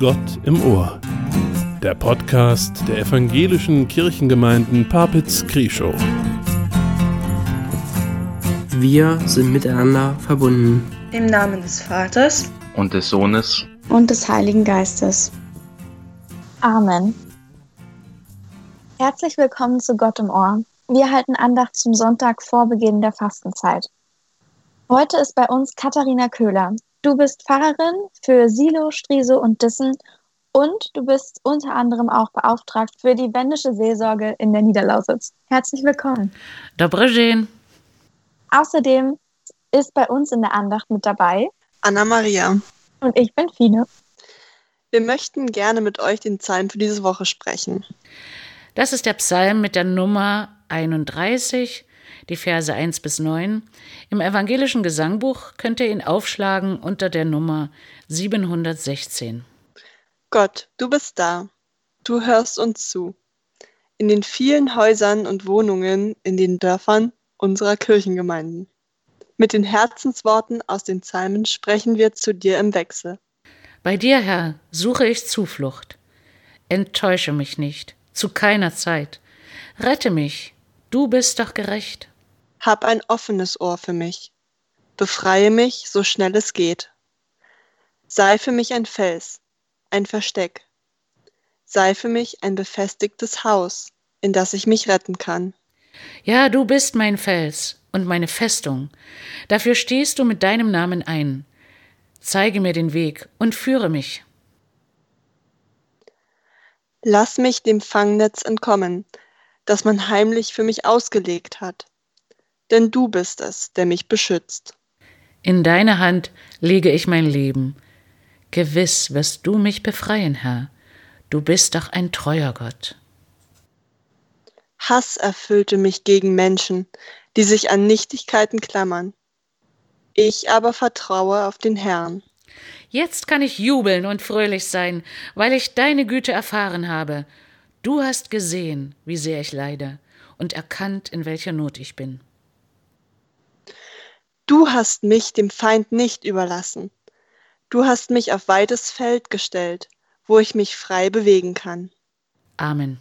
Gott im Ohr. Der Podcast der evangelischen Kirchengemeinden Papitz-Krieschow. Wir sind miteinander verbunden. Im Namen des Vaters und des Sohnes und des Heiligen Geistes. Amen. Herzlich willkommen zu Gott im Ohr. Wir halten Andacht zum Sonntag vor Beginn der Fastenzeit. Heute ist bei uns Katharina Köhler. Du bist Pfarrerin für Silo, Striese und Dissen und du bist unter anderem auch beauftragt für die wendische Seelsorge in der Niederlausitz. Herzlich willkommen. Dobrodzień. Außerdem ist bei uns in der Andacht mit dabei Anna-Maria. Und ich bin Fine. Wir möchten gerne mit euch den Psalm für diese Woche sprechen. Das ist der Psalm mit der Nummer 31 die Verse 1 bis 9. Im evangelischen Gesangbuch könnt ihr ihn aufschlagen unter der Nummer 716. Gott, du bist da. Du hörst uns zu. In den vielen Häusern und Wohnungen in den Dörfern unserer Kirchengemeinden. Mit den Herzensworten aus den Psalmen sprechen wir zu dir im Wechsel. Bei dir, Herr, suche ich Zuflucht. Enttäusche mich nicht, zu keiner Zeit. Rette mich, du bist doch gerecht. Hab ein offenes Ohr für mich. Befreie mich, so schnell es geht. Sei für mich ein Fels, ein Versteck. Sei für mich ein befestigtes Haus, in das ich mich retten kann. Ja, du bist mein Fels und meine Festung. Dafür stehst du mit deinem Namen ein. Zeige mir den Weg und führe mich. Lass mich dem Fangnetz entkommen, das man heimlich für mich ausgelegt hat denn du bist es, der mich beschützt. In deine Hand lege ich mein Leben. Gewiss wirst du mich befreien, Herr. Du bist doch ein treuer Gott. Hass erfüllte mich gegen Menschen, die sich an Nichtigkeiten klammern. Ich aber vertraue auf den Herrn. Jetzt kann ich jubeln und fröhlich sein, weil ich deine Güte erfahren habe. Du hast gesehen, wie sehr ich leide, und erkannt, in welcher Not ich bin. Du hast mich dem Feind nicht überlassen. Du hast mich auf weites Feld gestellt, wo ich mich frei bewegen kann. Amen.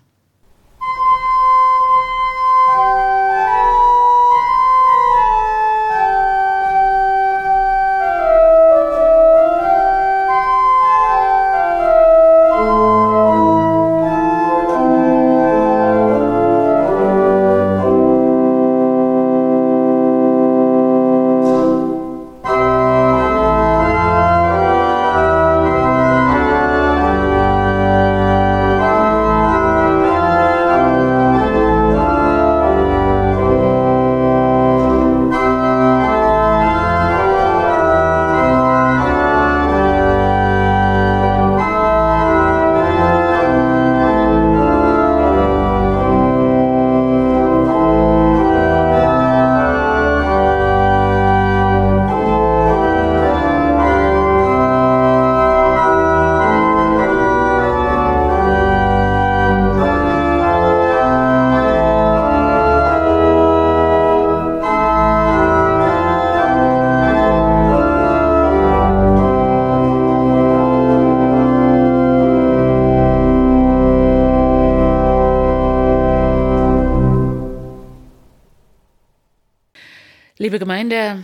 Liebe Gemeinde,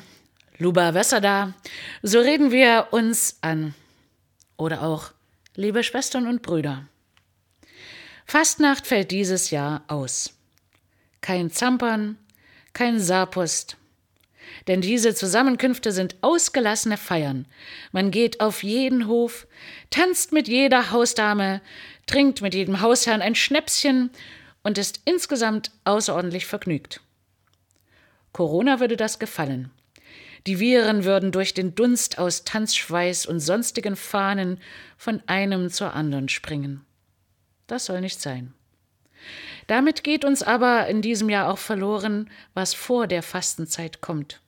Luba Wessada, so reden wir uns an. Oder auch, liebe Schwestern und Brüder. Fastnacht fällt dieses Jahr aus. Kein Zampern, kein Saarpost. Denn diese Zusammenkünfte sind ausgelassene Feiern. Man geht auf jeden Hof, tanzt mit jeder Hausdame, trinkt mit jedem Hausherrn ein Schnäpschen und ist insgesamt außerordentlich vergnügt. Corona würde das gefallen. Die Viren würden durch den Dunst aus Tanzschweiß und sonstigen Fahnen von einem zur anderen springen. Das soll nicht sein. Damit geht uns aber in diesem Jahr auch verloren, was vor der Fastenzeit kommt.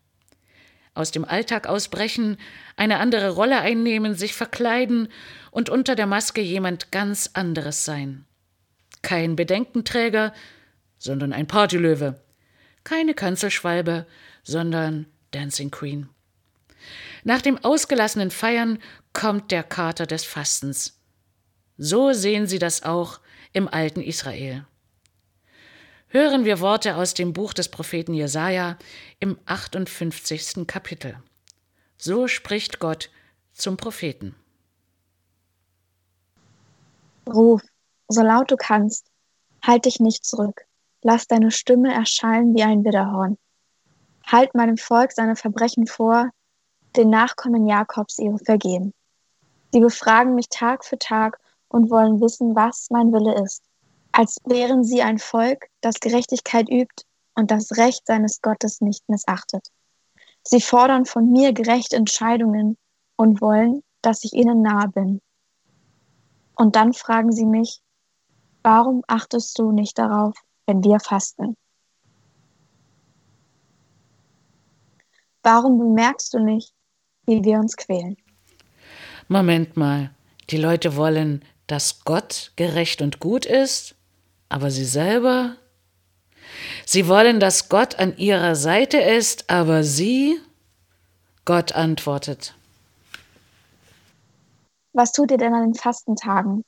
Aus dem Alltag ausbrechen, eine andere Rolle einnehmen, sich verkleiden und unter der Maske jemand ganz anderes sein. Kein Bedenkenträger, sondern ein Partylöwe, keine Kanzelschwalbe, sondern Dancing Queen. Nach dem ausgelassenen Feiern kommt der Kater des Fastens. So sehen sie das auch im alten Israel. Hören wir Worte aus dem Buch des Propheten Jesaja im 58. Kapitel. So spricht Gott zum Propheten. Ruf, so laut du kannst, halt dich nicht zurück, lass deine Stimme erschallen wie ein Widderhorn. Halt meinem Volk seine Verbrechen vor, den Nachkommen Jakobs ihre Vergehen. Sie befragen mich Tag für Tag und wollen wissen, was mein Wille ist, als wären sie ein Volk, das Gerechtigkeit übt und das Recht seines Gottes nicht missachtet. Sie fordern von mir gerechte Entscheidungen und wollen, dass ich ihnen nahe bin. Und dann fragen sie mich, warum achtest du nicht darauf, wenn wir fasten? Warum bemerkst du nicht, wie wir uns quälen? Moment mal, die Leute wollen, dass Gott gerecht und gut ist, aber sie selber? Sie wollen, dass Gott an ihrer Seite ist, aber sie? Gott antwortet. Was tut ihr denn an den Fastentagen?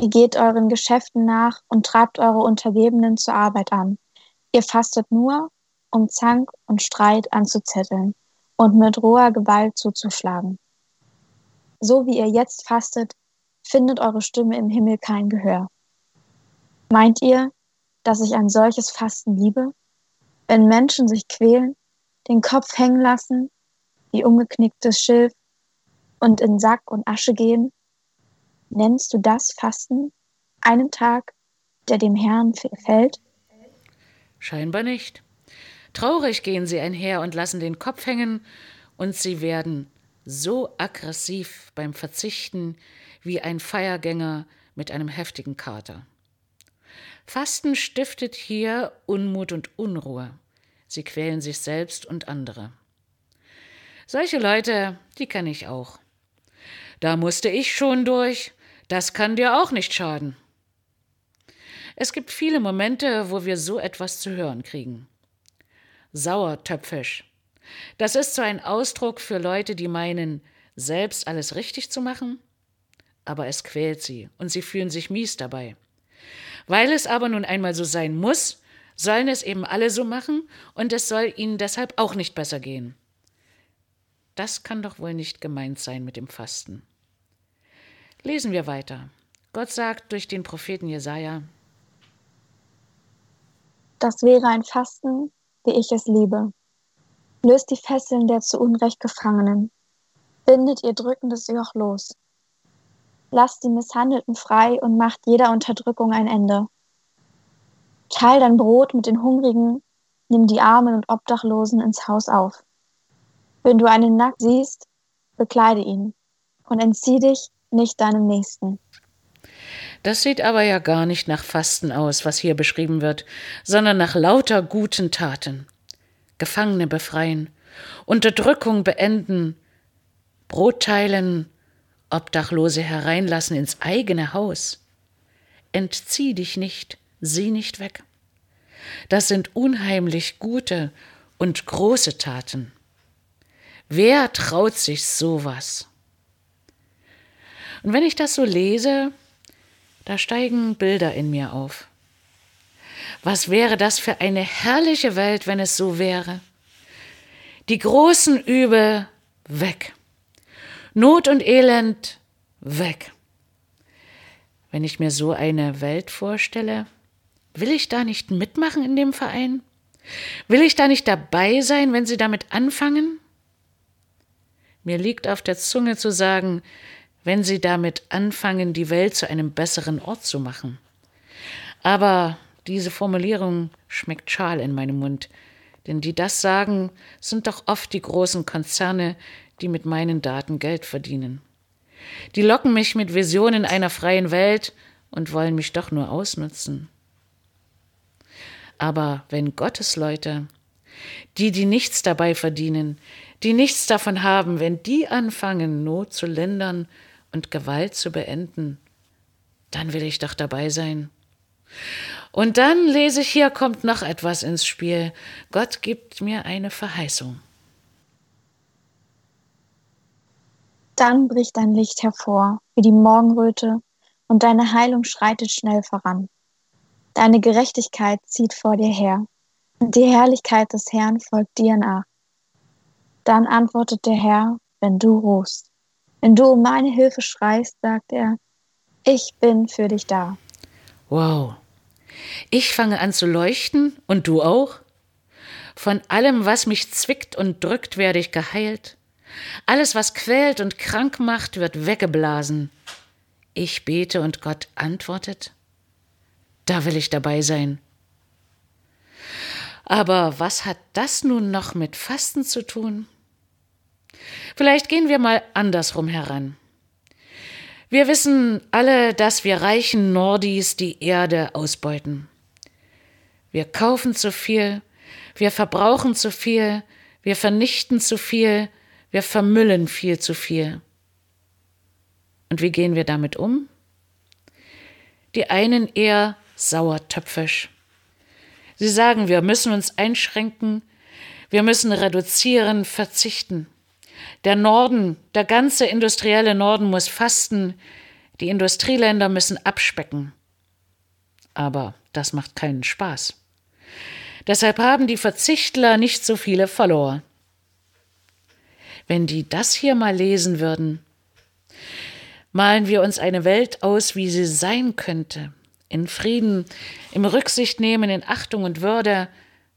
Ihr geht euren Geschäften nach und treibt eure Untergebenen zur Arbeit an. Ihr fastet nur, um Zank und Streit anzuzetteln und mit roher Gewalt zuzuschlagen. So wie ihr jetzt fastet, findet eure Stimme im Himmel kein Gehör. Meint ihr, dass ich ein solches Fasten liebe? Wenn Menschen sich quälen, den Kopf hängen lassen, wie umgeknicktes Schilf und in Sack und Asche gehen? Nennst du das Fasten? Einen Tag, der dem Herrn gefällt? Scheinbar nicht. Traurig gehen sie einher und lassen den Kopf hängen, und sie werden so aggressiv beim Verzichten wie ein Feiergänger mit einem heftigen Kater. Fasten stiftet hier Unmut und Unruhe. Sie quälen sich selbst und andere. Solche Leute, die kenne ich auch. Da musste ich schon durch, das kann dir auch nicht schaden. Es gibt viele Momente, wo wir so etwas zu hören kriegen. Sauertöpfisch. Das ist so ein Ausdruck für Leute, die meinen, selbst alles richtig zu machen, aber es quält sie und sie fühlen sich mies dabei. Weil es aber nun einmal so sein muss, sollen es eben alle so machen und es soll ihnen deshalb auch nicht besser gehen. Das kann doch wohl nicht gemeint sein mit dem Fasten. Lesen wir weiter. Gott sagt durch den Propheten Jesaja: Das wäre ein Fasten, wie ich es liebe. Löst die Fesseln der zu Unrecht Gefangenen. Bindet ihr drückendes Joch los. Lasst die Misshandelten frei und macht jeder Unterdrückung ein Ende. Teil dein Brot mit den Hungrigen, nimm die Armen und Obdachlosen ins Haus auf. Wenn du einen nackt siehst, bekleide ihn und entzieh dich nicht deinem Nächsten. Das sieht aber ja gar nicht nach Fasten aus, was hier beschrieben wird, sondern nach lauter guten Taten. Gefangene befreien, Unterdrückung beenden, Brot teilen, Obdachlose hereinlassen ins eigene Haus. Entzieh dich nicht, sieh nicht weg. Das sind unheimlich gute und große Taten. Wer traut sich sowas? Und wenn ich das so lese, da steigen Bilder in mir auf. Was wäre das für eine herrliche Welt, wenn es so wäre? Die großen Übel weg. Not und Elend weg. Wenn ich mir so eine Welt vorstelle, will ich da nicht mitmachen in dem Verein? Will ich da nicht dabei sein, wenn Sie damit anfangen? Mir liegt auf der Zunge zu sagen, wenn Sie damit anfangen, die Welt zu einem besseren Ort zu machen. Aber diese Formulierung schmeckt schal in meinem Mund, denn die das sagen, sind doch oft die großen Konzerne, die mit meinen Daten Geld verdienen. Die locken mich mit Visionen einer freien Welt und wollen mich doch nur ausnutzen. Aber wenn Gottes Leute, die, die nichts dabei verdienen, die nichts davon haben, wenn die anfangen, Not zu lindern und Gewalt zu beenden, dann will ich doch dabei sein. Und dann lese ich, hier kommt noch etwas ins Spiel. Gott gibt mir eine Verheißung. Dann bricht dein Licht hervor, wie die Morgenröte, und deine Heilung schreitet schnell voran. Deine Gerechtigkeit zieht vor dir her, und die Herrlichkeit des Herrn folgt dir nach. Dann antwortet der Herr, wenn du ruhst. Wenn du um meine Hilfe schreist, sagt er, ich bin für dich da. Wow. Ich fange an zu leuchten und du auch? Von allem, was mich zwickt und drückt, werde ich geheilt. Alles, was quält und krank macht, wird weggeblasen. Ich bete und Gott antwortet. Da will ich dabei sein. Aber was hat das nun noch mit Fasten zu tun? Vielleicht gehen wir mal andersrum heran. Wir wissen alle, dass wir reichen Nordis die Erde ausbeuten. Wir kaufen zu viel, wir verbrauchen zu viel, wir vernichten zu viel, wir vermüllen viel zu viel. Und wie gehen wir damit um? Die einen eher sauertöpfisch. Sie sagen, wir müssen uns einschränken, wir müssen reduzieren, verzichten. Der Norden, der ganze industrielle Norden muss fasten, die Industrieländer müssen abspecken. Aber das macht keinen Spaß. Deshalb haben die Verzichtler nicht so viele Follower. Wenn die das hier mal lesen würden, malen wir uns eine Welt aus, wie sie sein könnte, in Frieden, im Rücksicht nehmen, in Achtung und Würde.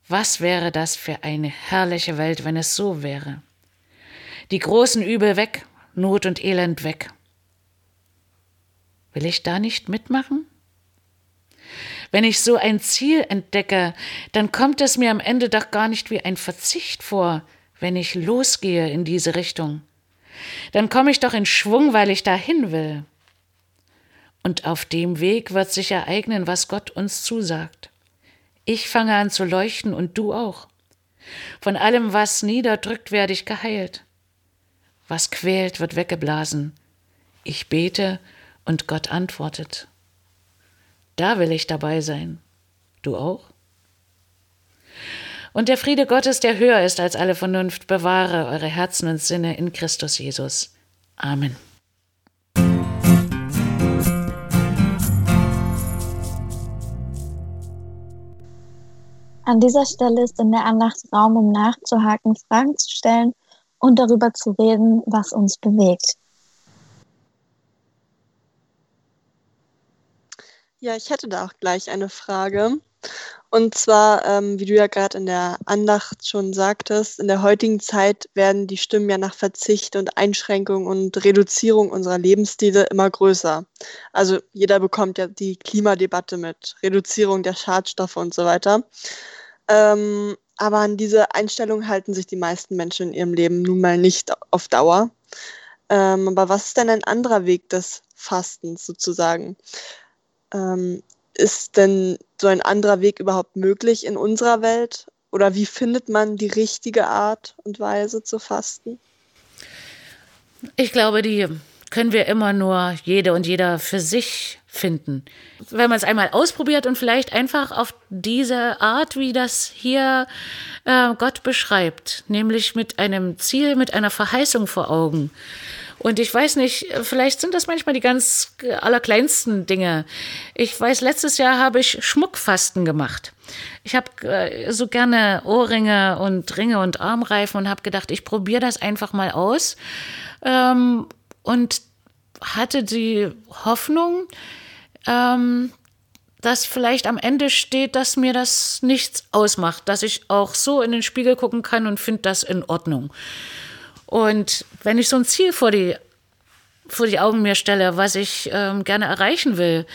Was wäre das für eine herrliche Welt, wenn es so wäre? Die großen Übel weg, Not und Elend weg. Will ich da nicht mitmachen? Wenn ich so ein Ziel entdecke, dann kommt es mir am Ende doch gar nicht wie ein Verzicht vor, wenn ich losgehe in diese Richtung. Dann komme ich doch in Schwung, weil ich dahin will. Und auf dem Weg wird sich ereignen, was Gott uns zusagt. Ich fange an zu leuchten und du auch. Von allem, was niederdrückt, werde ich geheilt. Was quält, wird weggeblasen. Ich bete und Gott antwortet. Da will ich dabei sein. Du auch? Und der Friede Gottes, der höher ist als alle Vernunft, bewahre eure Herzen und Sinne in Christus Jesus. Amen. An dieser Stelle ist in der Andacht Raum, um nachzuhaken, Fragen zu stellen und darüber zu reden, was uns bewegt. Ja, ich hätte da auch gleich eine Frage. Und zwar, ähm, wie du ja gerade in der Andacht schon sagtest, in der heutigen Zeit werden die Stimmen ja nach Verzicht und Einschränkung und Reduzierung unserer Lebensstile immer größer. Also jeder bekommt ja die Klimadebatte mit, Reduzierung der Schadstoffe und so weiter. Ähm, aber an diese Einstellung halten sich die meisten Menschen in ihrem Leben nun mal nicht auf Dauer. Ähm, aber was ist denn ein anderer Weg des Fastens sozusagen? Ähm, ist denn so ein anderer Weg überhaupt möglich in unserer Welt? Oder wie findet man die richtige Art und Weise zu fasten? Ich glaube, die können wir immer nur jede und jeder für sich finden. Wenn man es einmal ausprobiert und vielleicht einfach auf diese Art, wie das hier äh, Gott beschreibt, nämlich mit einem Ziel, mit einer Verheißung vor Augen. Und ich weiß nicht, vielleicht sind das manchmal die ganz allerkleinsten Dinge. Ich weiß, letztes Jahr habe ich Schmuckfasten gemacht. Ich habe äh, so gerne Ohrringe und Ringe und Armreifen und habe gedacht, ich probiere das einfach mal aus. Ähm, und hatte die Hoffnung, ähm, dass vielleicht am Ende steht, dass mir das nichts ausmacht, dass ich auch so in den Spiegel gucken kann und finde das in Ordnung. Und wenn ich so ein Ziel vor die, vor die Augen mir stelle, was ich ähm, gerne erreichen will,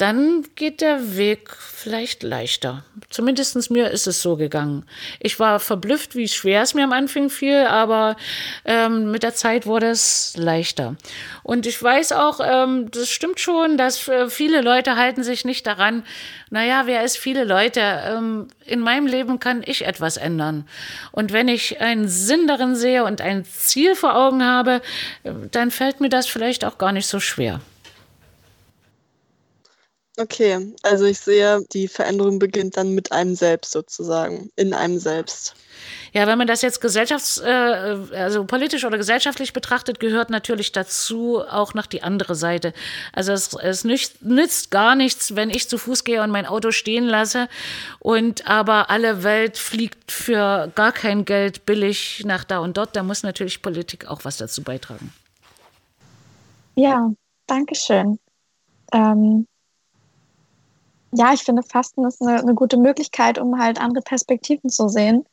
dann geht der Weg vielleicht leichter. Zumindest mir ist es so gegangen. Ich war verblüfft, wie schwer es mir am Anfang fiel, aber ähm, mit der Zeit wurde es leichter. Und ich weiß auch, ähm, das stimmt schon, dass äh, viele Leute halten sich nicht daran, naja, wer ist viele Leute? Ähm, in meinem Leben kann ich etwas ändern. Und wenn ich einen Sinn darin sehe und ein Ziel vor Augen habe, äh, dann fällt mir das vielleicht auch gar nicht so schwer. Okay, also ich sehe, die Veränderung beginnt dann mit einem selbst sozusagen, in einem selbst. Ja, wenn man das jetzt gesellschafts-, äh, also politisch oder gesellschaftlich betrachtet, gehört natürlich dazu auch noch die andere Seite. Also es, es nützt, nützt gar nichts, wenn ich zu Fuß gehe und mein Auto stehen lasse und aber alle Welt fliegt für gar kein Geld billig nach da und dort. Da muss natürlich Politik auch was dazu beitragen. Ja, danke schön. Ähm, ja, ich finde, Fasten ist eine, eine, gute Möglichkeit, um halt andere Perspektiven zu sehen.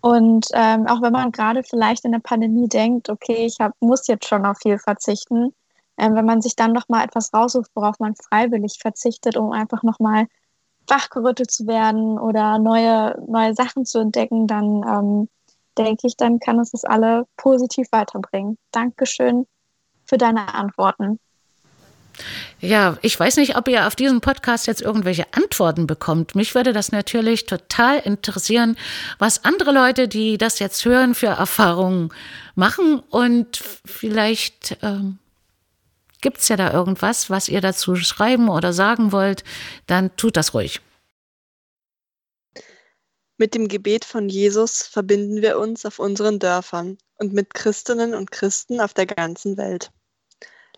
Und ähm, auch wenn man gerade vielleicht in der Pandemie denkt, okay, ich hab, muss jetzt schon auf viel verzichten, ähm, wenn man sich dann noch mal etwas raussucht, worauf man freiwillig verzichtet, um einfach noch mal wachgerüttelt zu werden oder neue, neue Sachen zu entdecken, dann ähm, denke ich, dann kann es das alle positiv weiterbringen. Dankeschön für deine Antworten. Ja, ich weiß nicht, ob ihr auf diesen Podcast jetzt irgendwelche Antworten bekommt. Mich würde das natürlich total interessieren, was andere Leute, die das jetzt hören, für Erfahrungen machen. Und vielleicht ähm, gibt es ja da irgendwas, was ihr dazu schreiben oder sagen wollt. Dann tut das ruhig. Mit dem Gebet von Jesus verbinden wir uns auf unseren Dörfern und mit Christinnen und Christen auf der ganzen Welt.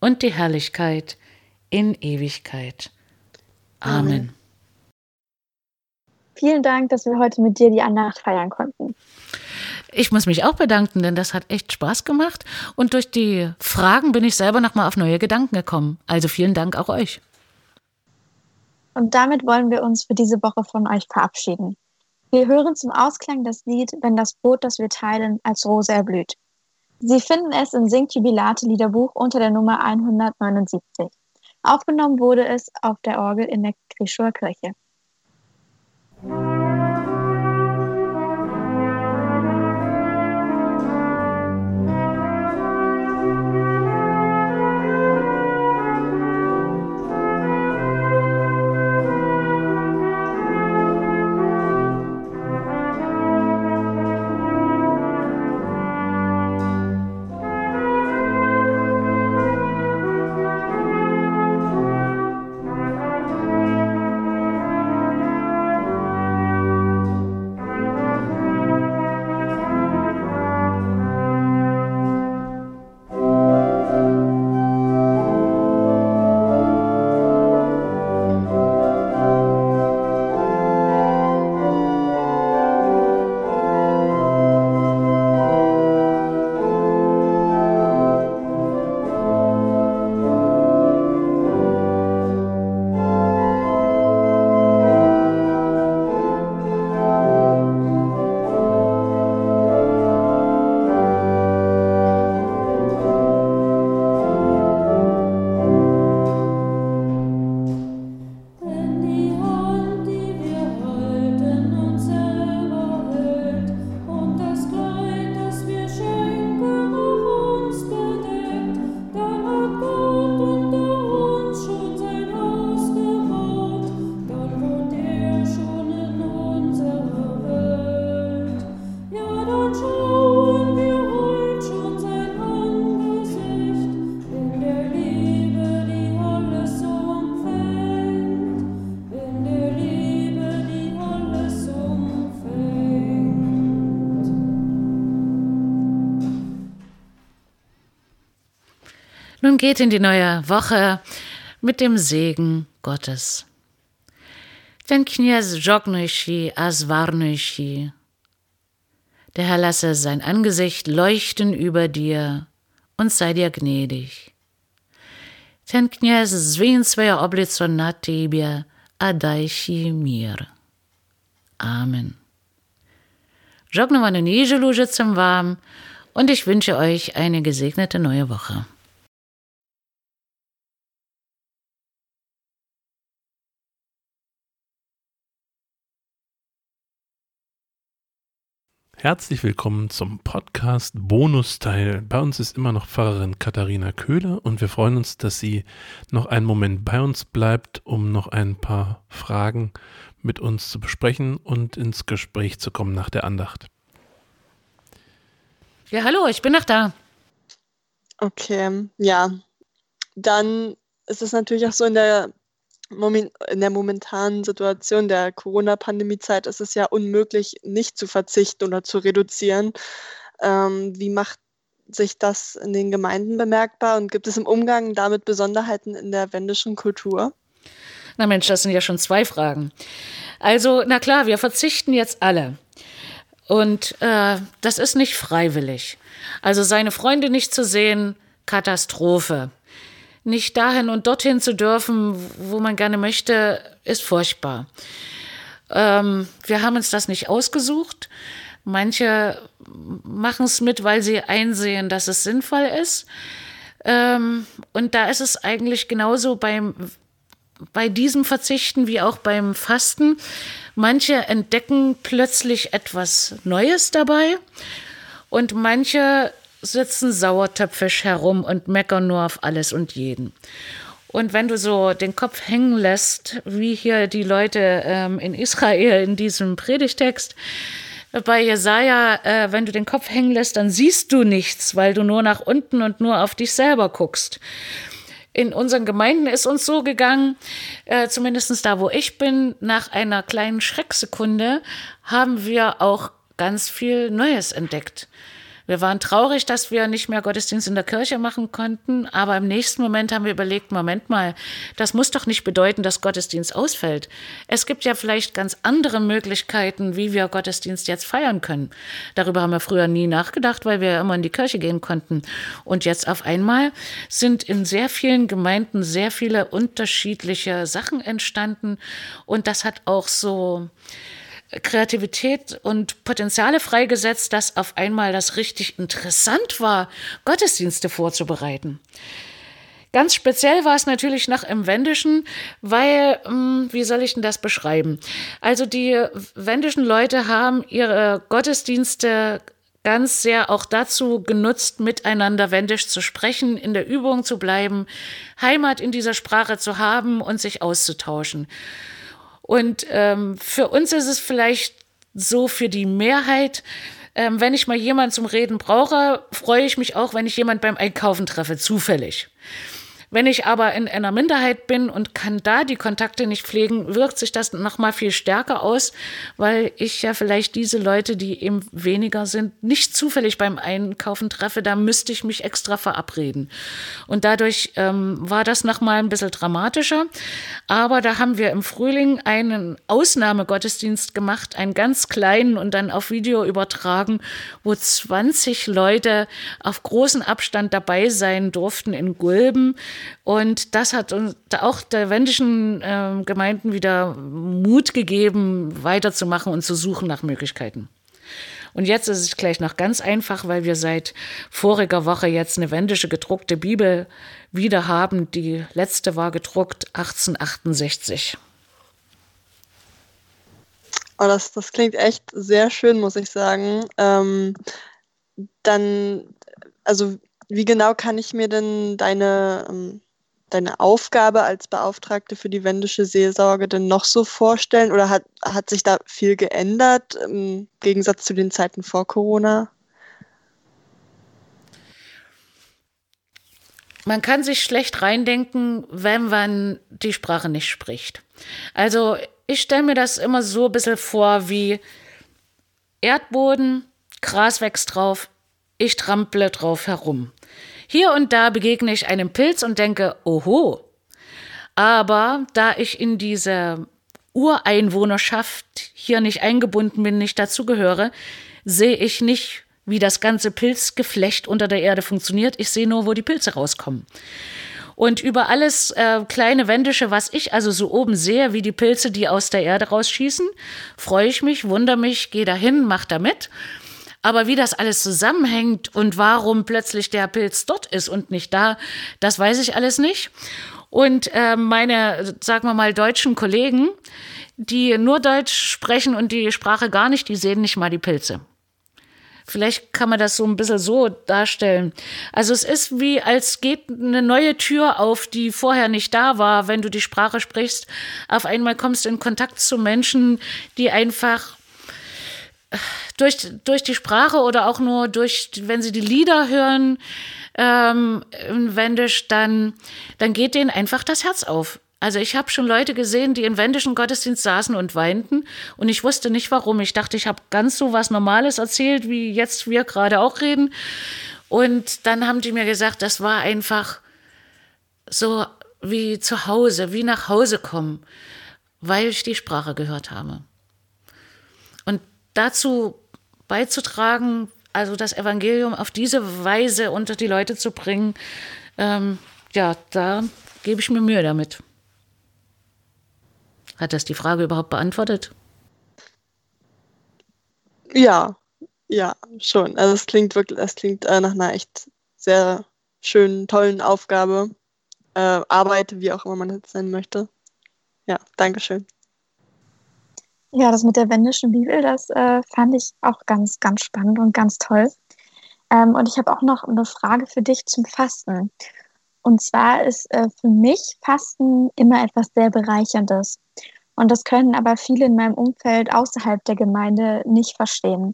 und die Herrlichkeit in Ewigkeit. Amen. Vielen Dank, dass wir heute mit dir die Andacht feiern konnten. Ich muss mich auch bedanken, denn das hat echt Spaß gemacht und durch die Fragen bin ich selber nochmal auf neue Gedanken gekommen. Also vielen Dank auch euch. Und damit wollen wir uns für diese Woche von euch verabschieden. Wir hören zum Ausklang das Lied Wenn das Brot, das wir teilen, als Rose erblüht. Sie finden es im Singjubilate Liederbuch unter der Nummer 179. Aufgenommen wurde es auf der Orgel in der Krischower Kirche. Nun geht in die neue Woche mit dem Segen Gottes. Ten a zwarnejsi. Der Herr lasse sein Angesicht leuchten über dir und sei dir gnädig. Ten kniez zwin swoje oblico mir. Amen. Żognowany niedzielu życzę wam und ich wünsche euch eine gesegnete neue Woche. Herzlich willkommen zum Podcast Bonusteil. Bei uns ist immer noch Pfarrerin Katharina Köhler und wir freuen uns, dass sie noch einen Moment bei uns bleibt, um noch ein paar Fragen mit uns zu besprechen und ins Gespräch zu kommen nach der Andacht. Ja, hallo, ich bin noch da. Okay, ja. Dann ist es natürlich auch so in der, in der momentanen Situation der Corona-Pandemie-Zeit ist es ja unmöglich, nicht zu verzichten oder zu reduzieren. Ähm, wie macht sich das in den Gemeinden bemerkbar und gibt es im Umgang damit Besonderheiten in der wendischen Kultur? Na Mensch, das sind ja schon zwei Fragen. Also, na klar, wir verzichten jetzt alle. Und äh, das ist nicht freiwillig. Also seine Freunde nicht zu sehen, Katastrophe. Nicht dahin und dorthin zu dürfen, wo man gerne möchte, ist furchtbar. Ähm, wir haben uns das nicht ausgesucht. Manche machen es mit, weil sie einsehen, dass es sinnvoll ist. Ähm, und da ist es eigentlich genauso beim, bei diesem Verzichten wie auch beim Fasten. Manche entdecken plötzlich etwas Neues dabei und manche sitzen sauertöpfisch herum und meckern nur auf alles und jeden. Und wenn du so den Kopf hängen lässt, wie hier die Leute ähm, in Israel in diesem Predigtext, bei Jesaja, äh, wenn du den Kopf hängen lässt, dann siehst du nichts, weil du nur nach unten und nur auf dich selber guckst in unseren Gemeinden ist uns so gegangen, äh, zumindest da, wo ich bin, nach einer kleinen Schrecksekunde haben wir auch ganz viel Neues entdeckt. Wir waren traurig, dass wir nicht mehr Gottesdienst in der Kirche machen konnten, aber im nächsten Moment haben wir überlegt, Moment mal, das muss doch nicht bedeuten, dass Gottesdienst ausfällt. Es gibt ja vielleicht ganz andere Möglichkeiten, wie wir Gottesdienst jetzt feiern können. Darüber haben wir früher nie nachgedacht, weil wir immer in die Kirche gehen konnten. Und jetzt auf einmal sind in sehr vielen Gemeinden sehr viele unterschiedliche Sachen entstanden und das hat auch so Kreativität und Potenziale freigesetzt, dass auf einmal das richtig interessant war, Gottesdienste vorzubereiten. Ganz speziell war es natürlich noch im Wendischen, weil, hm, wie soll ich denn das beschreiben? Also die wendischen Leute haben ihre Gottesdienste ganz sehr auch dazu genutzt, miteinander wendisch zu sprechen, in der Übung zu bleiben, Heimat in dieser Sprache zu haben und sich auszutauschen. Und ähm, für uns ist es vielleicht so für die Mehrheit, ähm, wenn ich mal jemanden zum Reden brauche, freue ich mich auch, wenn ich jemanden beim Einkaufen treffe, zufällig. Wenn ich aber in einer Minderheit bin und kann da die Kontakte nicht pflegen, wirkt sich das noch mal viel stärker aus, weil ich ja vielleicht diese Leute, die eben weniger sind, nicht zufällig beim Einkaufen treffe. Da müsste ich mich extra verabreden. Und dadurch ähm, war das noch mal ein bisschen dramatischer. Aber da haben wir im Frühling einen Ausnahmegottesdienst gemacht, einen ganz kleinen und dann auf Video übertragen, wo 20 Leute auf großen Abstand dabei sein durften in Gulben. Und das hat uns auch der wendischen äh, Gemeinden wieder Mut gegeben, weiterzumachen und zu suchen nach Möglichkeiten. Und jetzt ist es gleich noch ganz einfach, weil wir seit voriger Woche jetzt eine wendische gedruckte Bibel wieder haben. Die letzte war gedruckt 1868. Oh, das, das klingt echt sehr schön, muss ich sagen. Ähm, dann, also wie genau kann ich mir denn deine, ähm, deine Aufgabe als Beauftragte für die wendische Seelsorge denn noch so vorstellen? Oder hat, hat sich da viel geändert im Gegensatz zu den Zeiten vor Corona? Man kann sich schlecht reindenken, wenn man die Sprache nicht spricht. Also ich stelle mir das immer so ein bisschen vor wie Erdboden, Gras wächst drauf, ich trample drauf herum. Hier und da begegne ich einem Pilz und denke, oho. Aber da ich in diese Ureinwohnerschaft hier nicht eingebunden bin, nicht dazugehöre, sehe ich nicht, wie das ganze Pilzgeflecht unter der Erde funktioniert. Ich sehe nur, wo die Pilze rauskommen. Und über alles äh, kleine Wendische, was ich also so oben sehe, wie die Pilze, die aus der Erde rausschießen, freue ich mich, wundere mich, gehe dahin, mach da mit. Aber wie das alles zusammenhängt und warum plötzlich der Pilz dort ist und nicht da, das weiß ich alles nicht. Und äh, meine, sagen wir mal, deutschen Kollegen, die nur Deutsch sprechen und die Sprache gar nicht, die sehen nicht mal die Pilze. Vielleicht kann man das so ein bisschen so darstellen. Also es ist wie, als geht eine neue Tür auf, die vorher nicht da war, wenn du die Sprache sprichst. Auf einmal kommst du in Kontakt zu Menschen, die einfach durch, durch die Sprache oder auch nur durch, wenn sie die Lieder hören, ähm, in Wendisch, dann, dann geht denen einfach das Herz auf. Also ich habe schon Leute gesehen, die in wendischen Gottesdienst saßen und weinten und ich wusste nicht warum. Ich dachte, ich habe ganz so was Normales erzählt, wie jetzt wir gerade auch reden. Und dann haben die mir gesagt, das war einfach so wie zu Hause, wie nach Hause kommen, weil ich die Sprache gehört habe. Dazu beizutragen, also das Evangelium auf diese Weise unter die Leute zu bringen, ähm, ja, da gebe ich mir Mühe damit. Hat das die Frage überhaupt beantwortet? Ja, ja, schon. Also es klingt wirklich, es klingt äh, nach einer echt sehr schönen, tollen Aufgabe, äh, Arbeit, wie auch immer man es nennen möchte. Ja, Dankeschön. Ja, das mit der wendischen Bibel, das äh, fand ich auch ganz, ganz spannend und ganz toll. Ähm, und ich habe auch noch eine Frage für dich zum Fasten. Und zwar ist äh, für mich Fasten immer etwas sehr Bereicherndes. Und das können aber viele in meinem Umfeld außerhalb der Gemeinde nicht verstehen.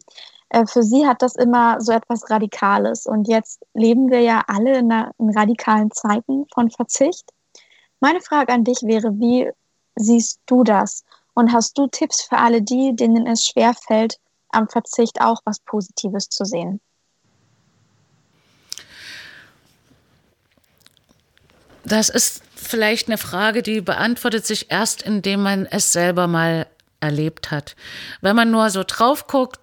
Äh, für sie hat das immer so etwas Radikales. Und jetzt leben wir ja alle in, einer, in radikalen Zeiten von Verzicht. Meine Frage an dich wäre, wie siehst du das? Und hast du Tipps für alle die, denen es schwerfällt, am Verzicht auch was Positives zu sehen? Das ist vielleicht eine Frage, die beantwortet sich erst, indem man es selber mal erlebt hat. Wenn man nur so drauf guckt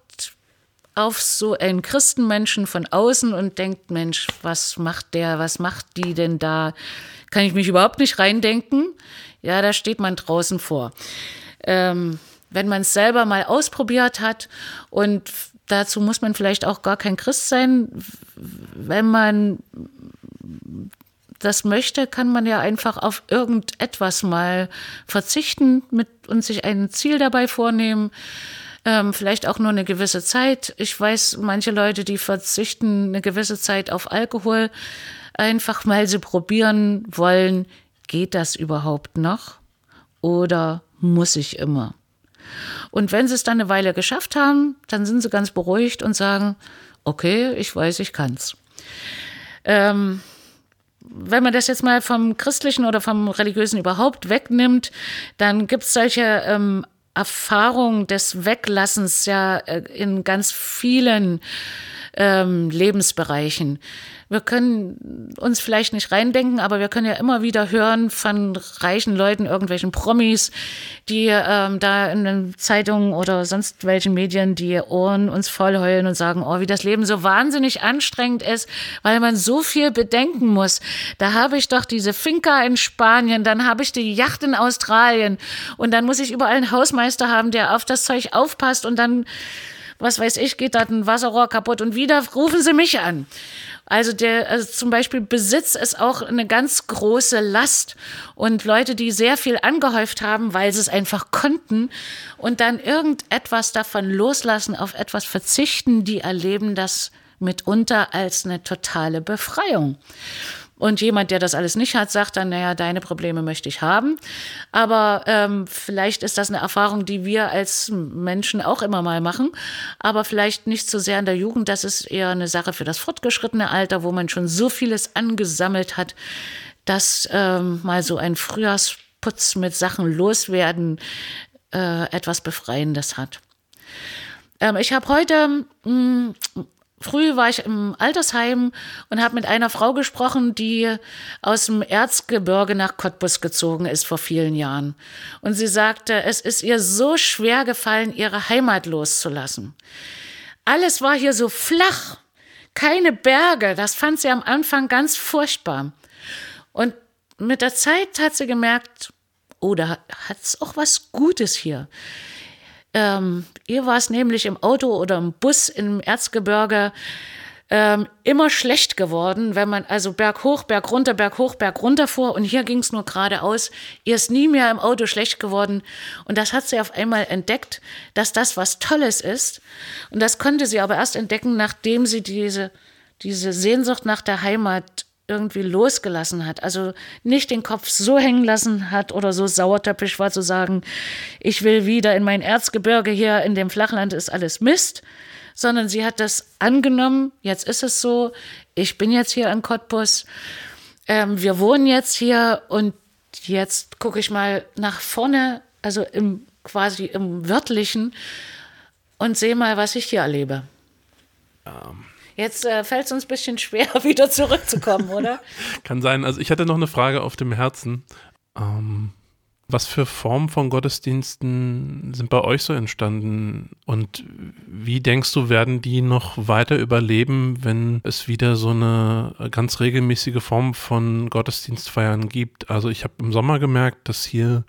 auf so einen Christenmenschen von außen und denkt, Mensch, was macht der, was macht die denn da? Kann ich mich überhaupt nicht reindenken? Ja, da steht man draußen vor. Ähm, wenn man es selber mal ausprobiert hat und dazu muss man vielleicht auch gar kein Christ sein, wenn man das möchte, kann man ja einfach auf irgendetwas mal verzichten mit, und sich ein Ziel dabei vornehmen. Ähm, vielleicht auch nur eine gewisse Zeit. Ich weiß, manche Leute, die verzichten eine gewisse Zeit auf Alkohol, einfach mal sie probieren wollen, geht das überhaupt noch? Oder muss ich immer? Und wenn sie es dann eine Weile geschafft haben, dann sind sie ganz beruhigt und sagen, okay, ich weiß, ich kann's. Ähm, wenn man das jetzt mal vom Christlichen oder vom Religiösen überhaupt wegnimmt, dann gibt es solche ähm, Erfahrungen des Weglassens ja äh, in ganz vielen ähm, Lebensbereichen. Wir können uns vielleicht nicht reindenken, aber wir können ja immer wieder hören von reichen Leuten, irgendwelchen Promis, die ähm, da in den Zeitungen oder sonst welchen Medien die Ohren uns vollheulen und sagen, oh, wie das Leben so wahnsinnig anstrengend ist, weil man so viel bedenken muss. Da habe ich doch diese Finca in Spanien, dann habe ich die Yacht in Australien und dann muss ich überall einen Hausmeister haben, der auf das Zeug aufpasst und dann was weiß ich, geht da ein Wasserrohr kaputt und wieder rufen sie mich an. Also der, also zum Beispiel Besitz ist auch eine ganz große Last und Leute, die sehr viel angehäuft haben, weil sie es einfach konnten und dann irgendetwas davon loslassen, auf etwas verzichten, die erleben das mitunter als eine totale Befreiung. Und jemand, der das alles nicht hat, sagt dann, naja, deine Probleme möchte ich haben. Aber ähm, vielleicht ist das eine Erfahrung, die wir als Menschen auch immer mal machen. Aber vielleicht nicht so sehr in der Jugend. Das ist eher eine Sache für das fortgeschrittene Alter, wo man schon so vieles angesammelt hat, dass ähm, mal so ein Frühjahrsputz mit Sachen loswerden äh, etwas Befreiendes hat. Ähm, ich habe heute mh, mm, Früh war ich im Altersheim und habe mit einer Frau gesprochen, die aus dem Erzgebirge nach Cottbus gezogen ist vor vielen Jahren. Und sie sagte, es ist ihr so schwer gefallen, ihre Heimat loszulassen. Alles war hier so flach, keine Berge. Das fand sie am Anfang ganz furchtbar. Und mit der Zeit hat sie gemerkt, oh, da hat es auch was Gutes hier. Ähm, ihr war es nämlich im Auto oder im Bus im Erzgebirge ähm, immer schlecht geworden, wenn man also Berg hoch, Berg runter, Berg hoch, Berg runter fuhr. Und hier ging es nur geradeaus. Ihr ist nie mehr im Auto schlecht geworden. Und das hat sie auf einmal entdeckt, dass das was Tolles ist. Und das konnte sie aber erst entdecken, nachdem sie diese, diese Sehnsucht nach der Heimat irgendwie losgelassen hat. Also nicht den Kopf so hängen lassen hat oder so sauertöppisch war zu sagen, ich will wieder in mein Erzgebirge hier in dem Flachland ist alles Mist, sondern sie hat das angenommen, jetzt ist es so, ich bin jetzt hier in Cottbus, ähm, wir wohnen jetzt hier und jetzt gucke ich mal nach vorne, also im quasi im wörtlichen und sehe mal, was ich hier erlebe. Um. Jetzt äh, fällt es uns ein bisschen schwer, wieder zurückzukommen, oder? Kann sein. Also ich hatte noch eine Frage auf dem Herzen. Ähm, was für Formen von Gottesdiensten sind bei euch so entstanden? Und wie denkst du, werden die noch weiter überleben, wenn es wieder so eine ganz regelmäßige Form von Gottesdienstfeiern gibt? Also ich habe im Sommer gemerkt, dass hier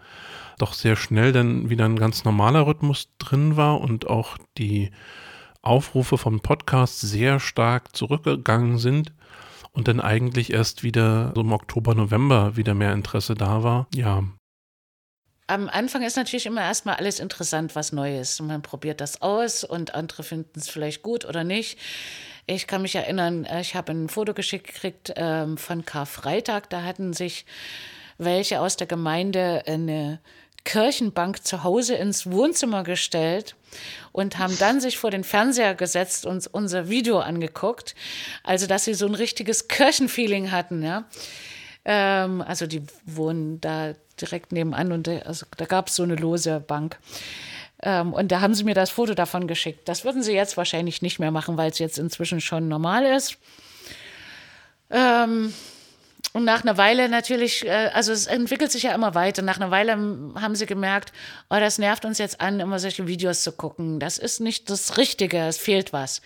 doch sehr schnell dann wieder ein ganz normaler Rhythmus drin war und auch die Aufrufe von Podcasts sehr stark zurückgegangen sind und dann eigentlich erst wieder so im Oktober, November wieder mehr Interesse da war. Ja, am Anfang ist natürlich immer erstmal alles interessant, was Neues. Man probiert das aus und andere finden es vielleicht gut oder nicht. Ich kann mich erinnern, äh, ich habe ein Foto geschickt gekriegt ähm, von Karfreitag. Da hatten sich welche aus der Gemeinde eine Kirchenbank zu Hause ins Wohnzimmer gestellt und haben dann sich vor den Fernseher gesetzt und unser Video angeguckt. Also, dass sie so ein richtiges Kirchenfeeling hatten, ja. Ähm, also, die wohnen da direkt nebenan und äh, also, da gab es so eine lose Bank. Ähm, und da haben sie mir das Foto davon geschickt. Das würden sie jetzt wahrscheinlich nicht mehr machen, weil es jetzt inzwischen schon normal ist. Ähm, und nach einer Weile natürlich, äh, also es entwickelt sich ja immer weiter. Nach einer Weile haben sie gemerkt, oh, das nervt uns jetzt an, immer solche Videos zu gucken. Das ist nicht das Richtige, es fehlt was.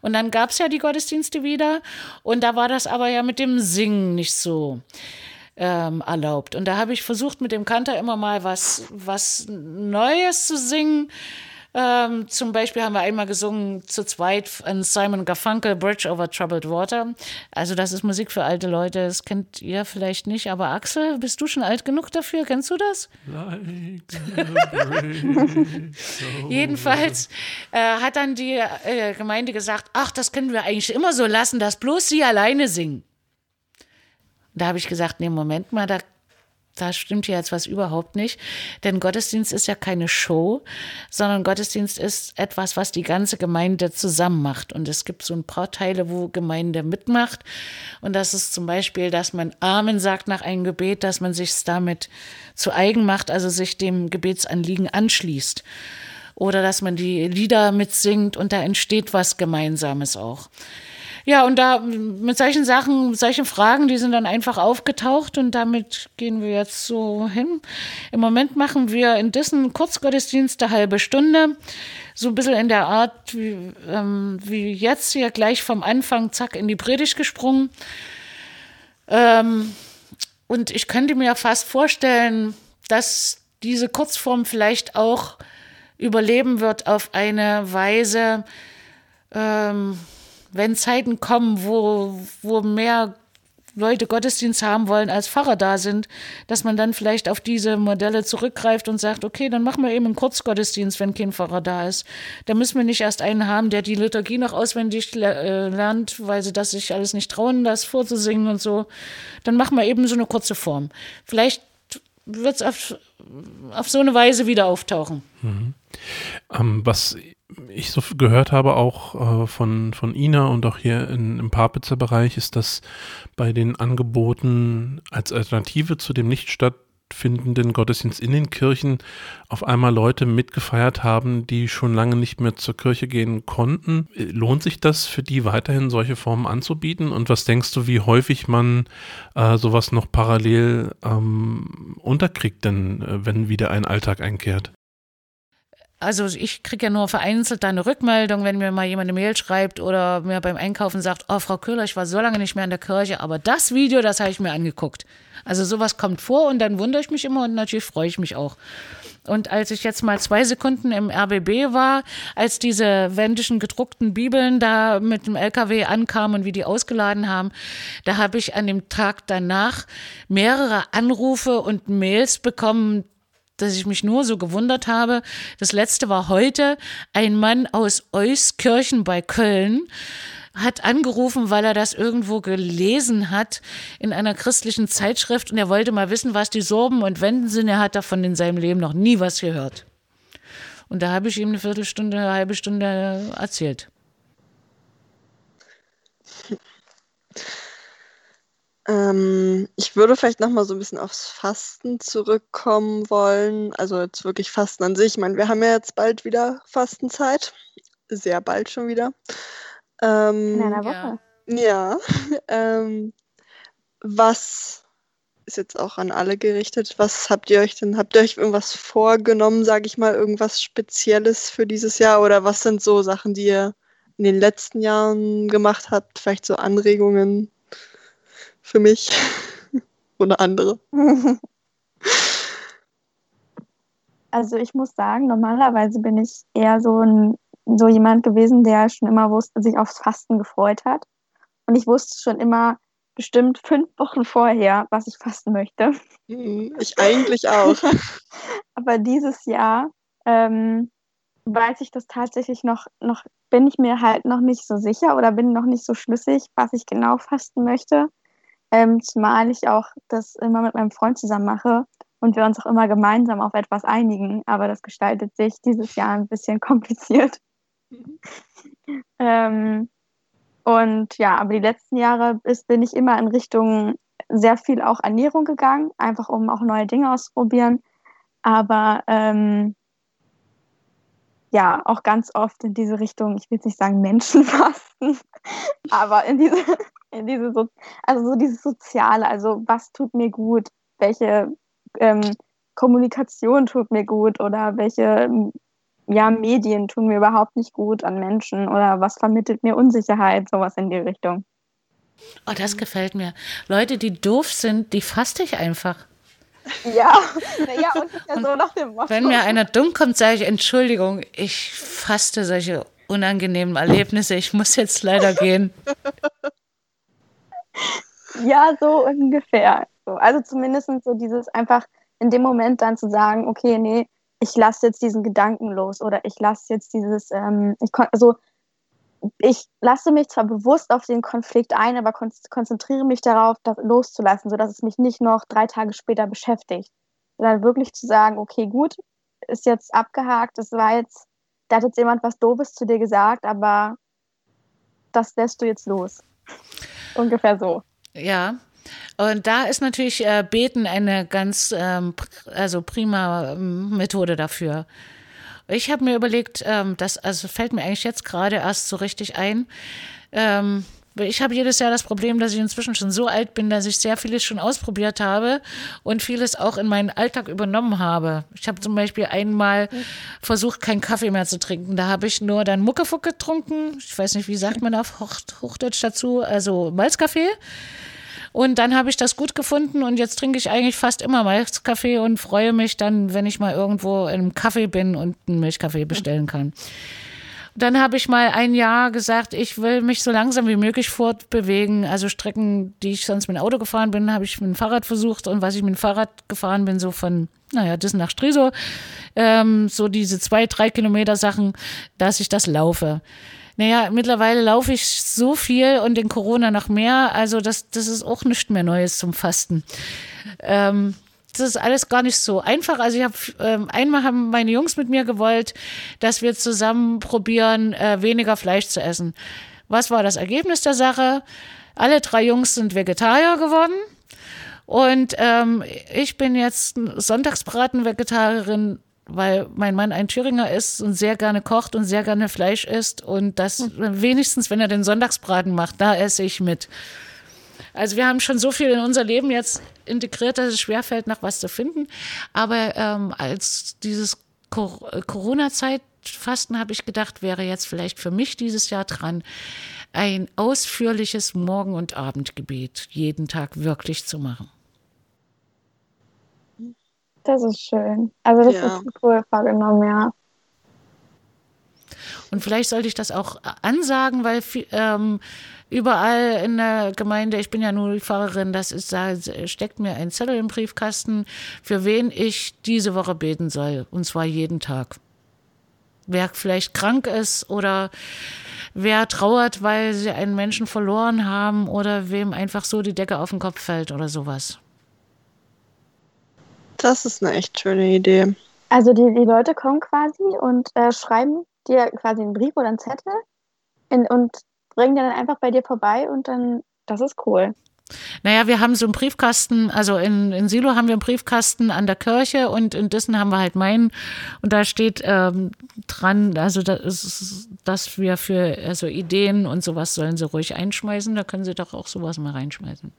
Und dann gab es ja die Gottesdienste wieder und da war das aber ja mit dem Singen nicht so ähm, erlaubt. Und da habe ich versucht, mit dem Kanter immer mal was, was Neues zu singen. Ähm, zum Beispiel haben wir einmal gesungen zu zweit an Simon Garfunkel, Bridge over Troubled Water. Also das ist Musik für alte Leute, das kennt ihr vielleicht nicht, aber Axel, bist du schon alt genug dafür? Kennst du das? Jedenfalls äh, hat dann die äh, Gemeinde gesagt, ach, das können wir eigentlich immer so lassen, dass bloß sie alleine singen. Da habe ich gesagt, nee, Moment mal, da, da stimmt hier jetzt was überhaupt nicht. Denn Gottesdienst ist ja keine Show, sondern Gottesdienst ist etwas, was die ganze Gemeinde zusammen macht. Und es gibt so ein paar Teile, wo Gemeinde mitmacht. Und das ist zum Beispiel, dass man Amen sagt nach einem Gebet, dass man sich damit zu eigen macht, also sich dem Gebetsanliegen anschließt. Oder dass man die Lieder mitsingt und da entsteht was Gemeinsames auch. Ja, und da mit solchen Sachen, solchen Fragen, die sind dann einfach aufgetaucht und damit gehen wir jetzt so hin. Im Moment machen wir in Dissen Kurzgottesdienst eine halbe Stunde, so ein bisschen in der Art wie, ähm, wie jetzt hier gleich vom Anfang, zack, in die Predigt gesprungen. Ähm, und ich könnte mir fast vorstellen, dass diese Kurzform vielleicht auch überleben wird auf eine Weise, ähm, wenn Zeiten kommen, wo, wo mehr Leute Gottesdienst haben wollen, als Pfarrer da sind, dass man dann vielleicht auf diese Modelle zurückgreift und sagt, okay, dann machen wir eben einen Kurzgottesdienst, wenn kein Pfarrer da ist. Da müssen wir nicht erst einen haben, der die Liturgie noch auswendig äh, lernt, weil sie das sich alles nicht trauen, das vorzusingen und so. Dann machen wir eben so eine kurze Form. Vielleicht wird es auf, auf so eine Weise wieder auftauchen. Mhm. Ähm, was ich so gehört habe, auch äh, von, von Ina und auch hier in, im Papitzer Bereich, ist, dass bei den Angeboten als Alternative zu dem nicht stattfindenden Gottesdienst in den Kirchen auf einmal Leute mitgefeiert haben, die schon lange nicht mehr zur Kirche gehen konnten. Lohnt sich das für die weiterhin solche Formen anzubieten? Und was denkst du, wie häufig man äh, sowas noch parallel ähm, unterkriegt, denn äh, wenn wieder ein Alltag einkehrt? Also ich kriege ja nur vereinzelt da eine Rückmeldung, wenn mir mal jemand eine Mail schreibt oder mir beim Einkaufen sagt, oh Frau Köhler, ich war so lange nicht mehr in der Kirche, aber das Video, das habe ich mir angeguckt. Also sowas kommt vor und dann wundere ich mich immer und natürlich freue ich mich auch. Und als ich jetzt mal zwei Sekunden im RBB war, als diese wendischen gedruckten Bibeln da mit dem LKW ankamen und wie die ausgeladen haben, da habe ich an dem Tag danach mehrere Anrufe und Mails bekommen, dass ich mich nur so gewundert habe. Das letzte war heute ein Mann aus Euskirchen bei Köln hat angerufen, weil er das irgendwo gelesen hat in einer christlichen Zeitschrift und er wollte mal wissen, was die Sorben und Wenden sind. Er hat davon in seinem Leben noch nie was gehört. Und da habe ich ihm eine Viertelstunde, eine halbe Stunde erzählt. Ähm, ich würde vielleicht noch mal so ein bisschen aufs Fasten zurückkommen wollen. Also jetzt wirklich Fasten an sich. Ich meine, wir haben ja jetzt bald wieder Fastenzeit. Sehr bald schon wieder. Ähm, In einer Woche. Ja. ähm, was ist jetzt auch an alle gerichtet? Was habt ihr euch denn? Habt ihr euch irgendwas vorgenommen, sage ich mal, irgendwas Spezielles für dieses Jahr? Oder was sind so Sachen, die ihr in den letzten Jahren gemacht habt? Vielleicht so Anregungen für mich oder andere? Also ich muss sagen, normalerweise bin ich eher so ein so jemand gewesen, der schon immer wusste, sich aufs Fasten gefreut hat. Und ich wusste schon immer bestimmt fünf Wochen vorher, was ich fasten möchte. Mhm, ich eigentlich auch. Aber dieses Jahr ähm, weiß ich das tatsächlich noch, noch, bin ich mir halt noch nicht so sicher oder bin noch nicht so schlüssig, was ich genau fasten möchte. Ähm, zumal ich auch das immer mit meinem Freund zusammen mache und wir uns auch immer gemeinsam auf etwas einigen. Aber das gestaltet sich dieses Jahr ein bisschen kompliziert. ähm, und ja, aber die letzten Jahre ist, bin ich immer in Richtung sehr viel auch Ernährung gegangen, einfach um auch neue Dinge auszuprobieren. Aber ähm, ja, auch ganz oft in diese Richtung, ich will jetzt nicht sagen Menschenfasten, aber in diese, diese so, also so dieses Soziale, also was tut mir gut, welche ähm, Kommunikation tut mir gut oder welche ja, Medien tun mir überhaupt nicht gut an Menschen oder was vermittelt mir Unsicherheit, sowas in die Richtung. Oh, das gefällt mir. Leute, die doof sind, die faste ich einfach. Ja, naja, ungefähr so nach dem Motto. Wenn mir einer dumm kommt, sage ich, Entschuldigung, ich faste solche unangenehmen Erlebnisse, ich muss jetzt leider gehen. Ja, so ungefähr. Also zumindest so dieses einfach in dem Moment dann zu sagen, okay, nee, ich lasse jetzt diesen Gedanken los oder ich lasse jetzt dieses, ähm, ich also ich lasse mich zwar bewusst auf den Konflikt ein, aber kon konzentriere mich darauf, das loszulassen, sodass es mich nicht noch drei Tage später beschäftigt. Sondern wirklich zu sagen, okay, gut, ist jetzt abgehakt, es war jetzt, da hat jetzt jemand was Doofes zu dir gesagt, aber das lässt du jetzt los. Ungefähr so. Ja, und da ist natürlich äh, Beten eine ganz ähm, also prima ähm, Methode dafür. Ich habe mir überlegt, ähm, das also fällt mir eigentlich jetzt gerade erst so richtig ein. Ähm, ich habe jedes Jahr das Problem, dass ich inzwischen schon so alt bin, dass ich sehr vieles schon ausprobiert habe und vieles auch in meinen Alltag übernommen habe. Ich habe zum Beispiel einmal versucht, keinen Kaffee mehr zu trinken. Da habe ich nur dann Muckefuck getrunken. Ich weiß nicht, wie sagt man auf Hochdeutsch dazu? Also Malzkaffee. Und dann habe ich das gut gefunden und jetzt trinke ich eigentlich fast immer Malzkaffee und freue mich dann, wenn ich mal irgendwo einem Kaffee bin und einen Milchkaffee bestellen kann. Dann habe ich mal ein Jahr gesagt, ich will mich so langsam wie möglich fortbewegen. Also Strecken, die ich sonst mit dem Auto gefahren bin, habe ich mit dem Fahrrad versucht. Und was ich mit dem Fahrrad gefahren bin, so von, naja, das nach Striso, ähm, so diese zwei, drei Kilometer Sachen, dass ich das laufe. Naja, mittlerweile laufe ich so viel und in Corona noch mehr. Also das, das ist auch nichts mehr Neues zum Fasten. Ähm, das ist alles gar nicht so einfach. Also ich habe ähm, einmal haben meine Jungs mit mir gewollt, dass wir zusammen probieren, äh, weniger Fleisch zu essen. Was war das Ergebnis der Sache? Alle drei Jungs sind Vegetarier geworden. Und ähm, ich bin jetzt Sonntagsbraten-Vegetarierin weil mein Mann ein Thüringer ist und sehr gerne kocht und sehr gerne Fleisch isst und das hm. wenigstens, wenn er den Sonntagsbraten macht, da esse ich mit. Also wir haben schon so viel in unser Leben jetzt integriert, dass es schwerfällt, nach was zu finden. Aber ähm, als dieses Corona-Zeit Fasten habe ich gedacht, wäre jetzt vielleicht für mich dieses Jahr dran, ein ausführliches Morgen- und Abendgebet jeden Tag wirklich zu machen. Das ist schön. Also das ja. ist cool vorgenommen, ja. Und vielleicht sollte ich das auch ansagen, weil ähm, überall in der Gemeinde, ich bin ja nur die Pfarrerin, das ist, da steckt mir ein Zettel im Briefkasten, für wen ich diese Woche beten soll. Und zwar jeden Tag. Wer vielleicht krank ist oder wer trauert, weil sie einen Menschen verloren haben oder wem einfach so die Decke auf den Kopf fällt oder sowas. Das ist eine echt schöne Idee. Also die, die Leute kommen quasi und äh, schreiben dir quasi einen Brief oder einen Zettel in, und bringen den dann einfach bei dir vorbei und dann, das ist cool. Naja, wir haben so einen Briefkasten, also in, in Silo haben wir einen Briefkasten an der Kirche und in Dissen haben wir halt meinen. Und da steht ähm, dran, also das ist, dass wir für also Ideen und sowas sollen sie ruhig einschmeißen. Da können sie doch auch sowas mal reinschmeißen.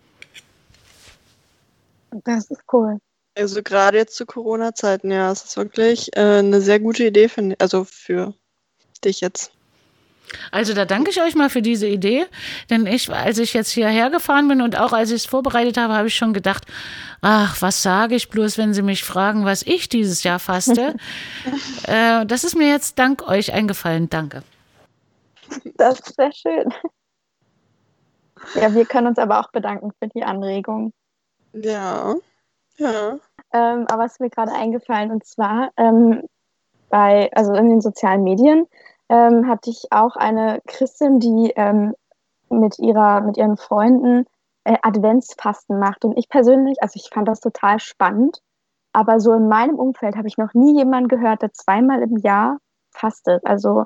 Das ist cool. Also gerade jetzt zu Corona-Zeiten, ja, es ist wirklich äh, eine sehr gute Idee, für, also für dich jetzt. Also da danke ich euch mal für diese Idee, denn ich, als ich jetzt hierher gefahren bin und auch als ich es vorbereitet habe, habe ich schon gedacht, ach, was sage ich bloß, wenn Sie mich fragen, was ich dieses Jahr faste. äh, das ist mir jetzt dank euch eingefallen. Danke. Das ist sehr schön. Ja, wir können uns aber auch bedanken für die Anregung. Ja, ja. Ähm, aber es ist mir gerade eingefallen und zwar ähm, bei, also in den sozialen Medien ähm, hatte ich auch eine Christin, die ähm, mit, ihrer, mit ihren Freunden äh, Adventsfasten macht. Und ich persönlich, also ich fand das total spannend, aber so in meinem Umfeld habe ich noch nie jemanden gehört, der zweimal im Jahr fastet. Also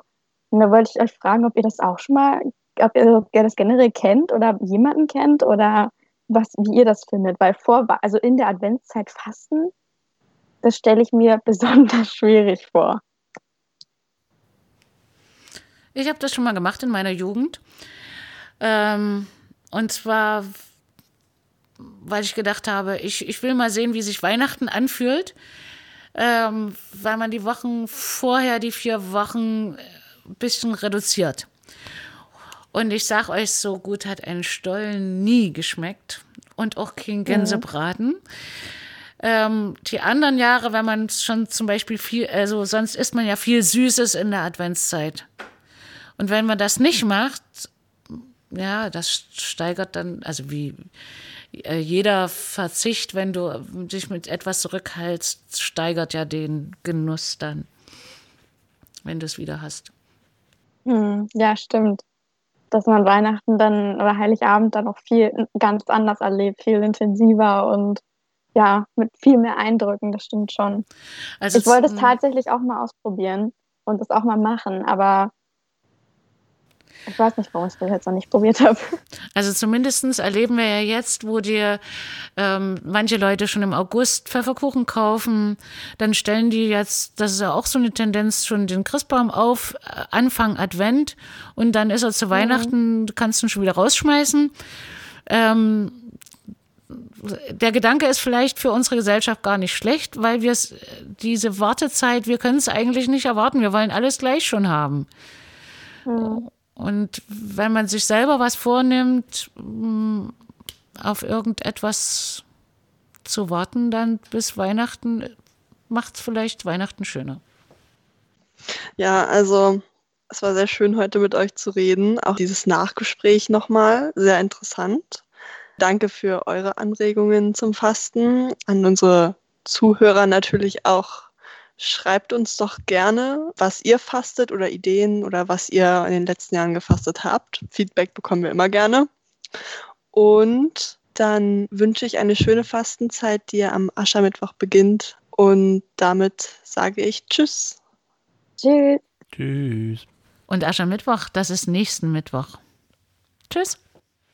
da wollte ich euch fragen, ob ihr das auch schon mal, ob ihr, ob ihr das generell kennt oder jemanden kennt oder was, wie ihr das findet. Weil vor, also in der Adventszeit fasten, das stelle ich mir besonders schwierig vor. Ich habe das schon mal gemacht in meiner Jugend. Ähm, und zwar, weil ich gedacht habe, ich, ich will mal sehen, wie sich Weihnachten anfühlt. Ähm, weil man die Wochen vorher, die vier Wochen, ein bisschen reduziert. Und ich sag euch, so gut hat ein Stollen nie geschmeckt und auch kein Gänsebraten. Ja. Ähm, die anderen Jahre, wenn man schon zum Beispiel viel, also sonst isst man ja viel Süßes in der Adventszeit. Und wenn man das nicht macht, ja, das steigert dann, also wie äh, jeder Verzicht, wenn du dich mit etwas zurückhältst, steigert ja den Genuss dann, wenn du es wieder hast. Hm, ja, stimmt. Dass man Weihnachten dann oder Heiligabend dann auch viel ganz anders erlebt, viel intensiver und ja, mit viel mehr Eindrücken, das stimmt schon. Also ich wollte es tatsächlich auch mal ausprobieren und es auch mal machen, aber ich weiß nicht, warum ich das jetzt noch nicht probiert habe. Also zumindest erleben wir ja jetzt, wo dir ähm, manche Leute schon im August Pfefferkuchen kaufen, dann stellen die jetzt, das ist ja auch so eine Tendenz, schon den Christbaum auf, äh, Anfang Advent und dann ist er zu mhm. Weihnachten, kannst du ihn schon wieder rausschmeißen. Ähm, der Gedanke ist vielleicht für unsere Gesellschaft gar nicht schlecht, weil wir diese Wartezeit, wir können es eigentlich nicht erwarten. Wir wollen alles gleich schon haben. Mhm. Und wenn man sich selber was vornimmt, mm, auf irgendetwas zu warten, dann bis Weihnachten, macht es vielleicht Weihnachten schöner. Ja, also es war sehr schön, heute mit euch zu reden. Auch dieses Nachgespräch nochmal, sehr interessant. Danke für eure Anregungen zum Fasten. An unsere Zuhörer natürlich auch Schreibt uns doch gerne, was ihr fastet oder Ideen oder was ihr in den letzten Jahren gefastet habt. Feedback bekommen wir immer gerne. Und dann wünsche ich eine schöne Fastenzeit, die am Aschermittwoch beginnt. Und damit sage ich Tschüss. Tschüss. Tschüss. Und Aschermittwoch, das ist nächsten Mittwoch. Tschüss.